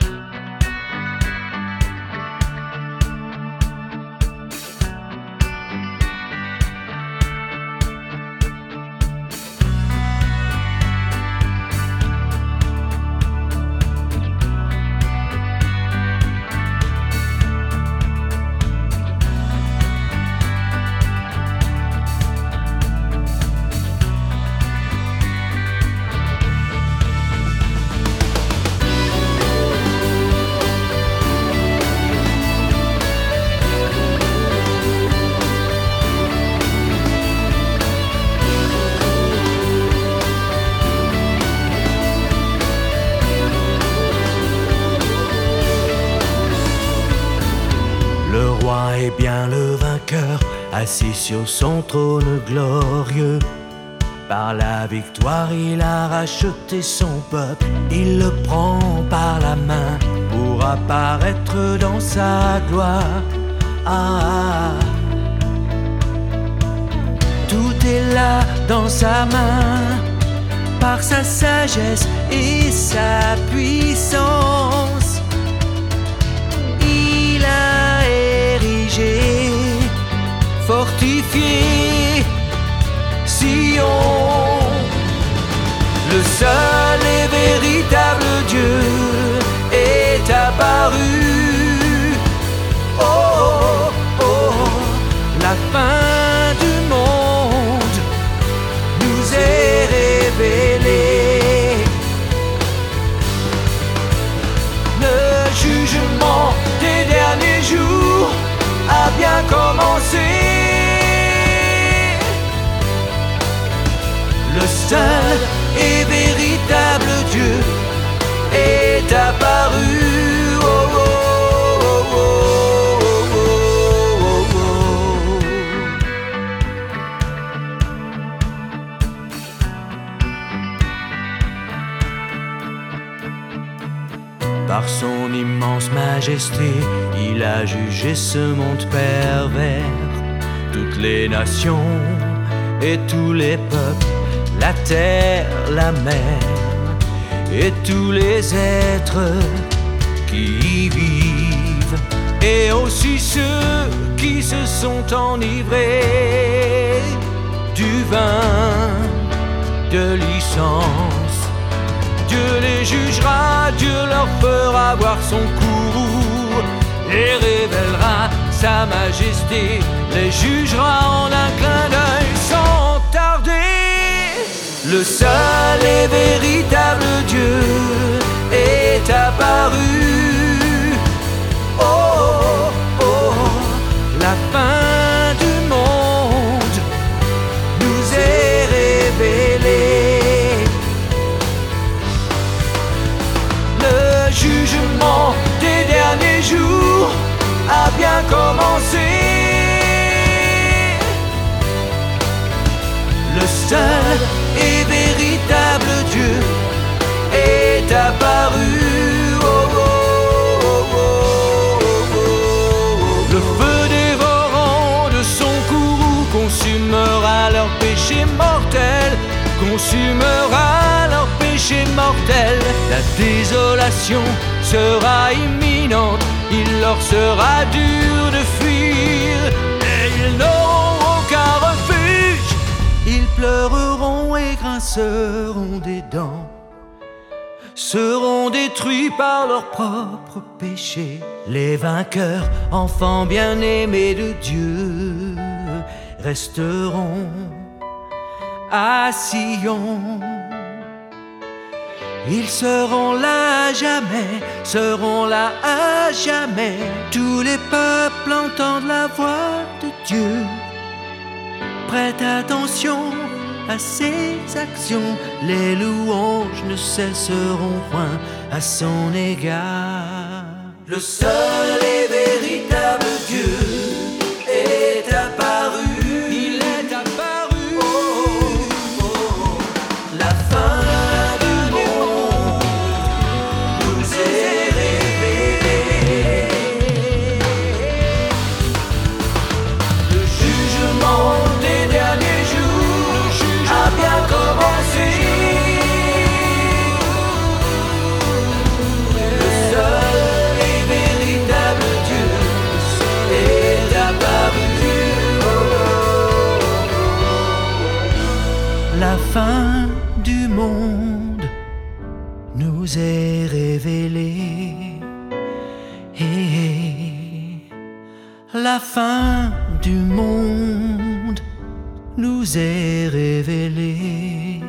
you bien le vainqueur, assis sur son trône glorieux. Par la victoire, il a racheté son peuple, il le prend par la main pour apparaître dans sa gloire. Ah, tout est là dans sa main, par sa sagesse et sa puissance. Le seul et véritable Dieu Par son immense majesté, il a jugé ce monde pervers. Toutes les nations et tous les peuples, la terre, la mer, et tous les êtres qui y vivent, et aussi ceux qui se sont enivrés du vin de licence. Dieu les jugera, fera voir son courroux et révélera sa majesté, les jugera en un clin d'œil sans tarder. Le seul et véritable Dieu est apparu. Commencé. Le seul et véritable Dieu est apparu. Oh, oh, oh. Le feu dévorant de son courroux consumera leur péché mortel, consumera leur péché mortel. La désolation sera imminente, leur sera dur de fuir, et ils n'auront aucun refuge. Ils pleureront et grinceront des dents, seront détruits par leurs propres péchés. Les vainqueurs, enfants bien-aimés de Dieu, resteront à Sion. Ils seront là à jamais, seront là à jamais. Tous les peuples entendent la voix de Dieu. Prête attention à ses actions, les louanges ne cesseront point à son égard. Le seul et véritable Dieu nous est révélée. Et la fin du monde nous est révélée.